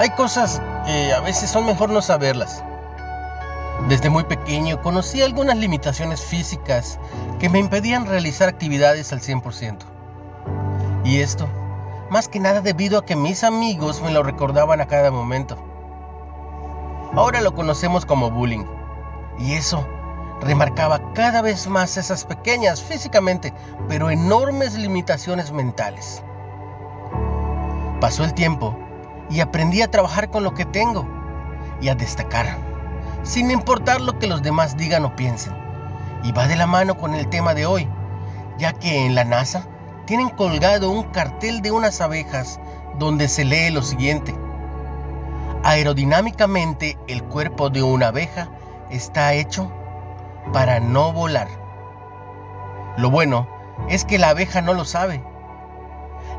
Hay cosas que a veces son mejor no saberlas. Desde muy pequeño conocí algunas limitaciones físicas que me impedían realizar actividades al 100%. Y esto, más que nada debido a que mis amigos me lo recordaban a cada momento. Ahora lo conocemos como bullying. Y eso remarcaba cada vez más esas pequeñas físicamente, pero enormes limitaciones mentales. Pasó el tiempo y aprendí a trabajar con lo que tengo y a destacar, sin importar lo que los demás digan o piensen. Y va de la mano con el tema de hoy, ya que en la NASA tienen colgado un cartel de unas abejas donde se lee lo siguiente. Aerodinámicamente el cuerpo de una abeja está hecho para no volar. Lo bueno es que la abeja no lo sabe.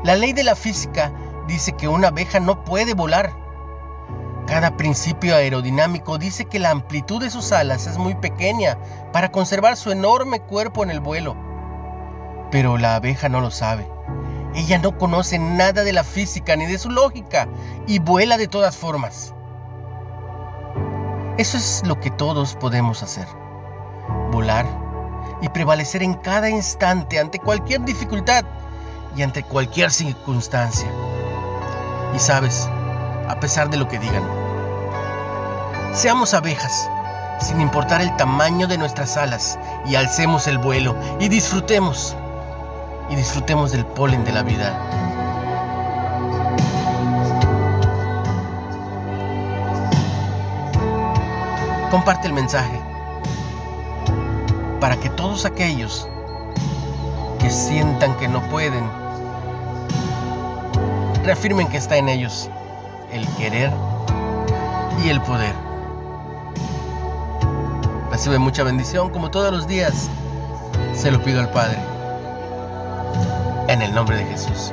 La ley de la física dice que una abeja no puede volar. Cada principio aerodinámico dice que la amplitud de sus alas es muy pequeña para conservar su enorme cuerpo en el vuelo. Pero la abeja no lo sabe. Ella no conoce nada de la física ni de su lógica y vuela de todas formas. Eso es lo que todos podemos hacer. Volar y prevalecer en cada instante ante cualquier dificultad y ante cualquier circunstancia. Y sabes, a pesar de lo que digan, seamos abejas, sin importar el tamaño de nuestras alas, y alcemos el vuelo y disfrutemos, y disfrutemos del polen de la vida. Comparte el mensaje para que todos aquellos que sientan que no pueden, reafirmen que está en ellos el querer y el poder. Recibe mucha bendición como todos los días. Se lo pido al Padre. En el nombre de Jesús.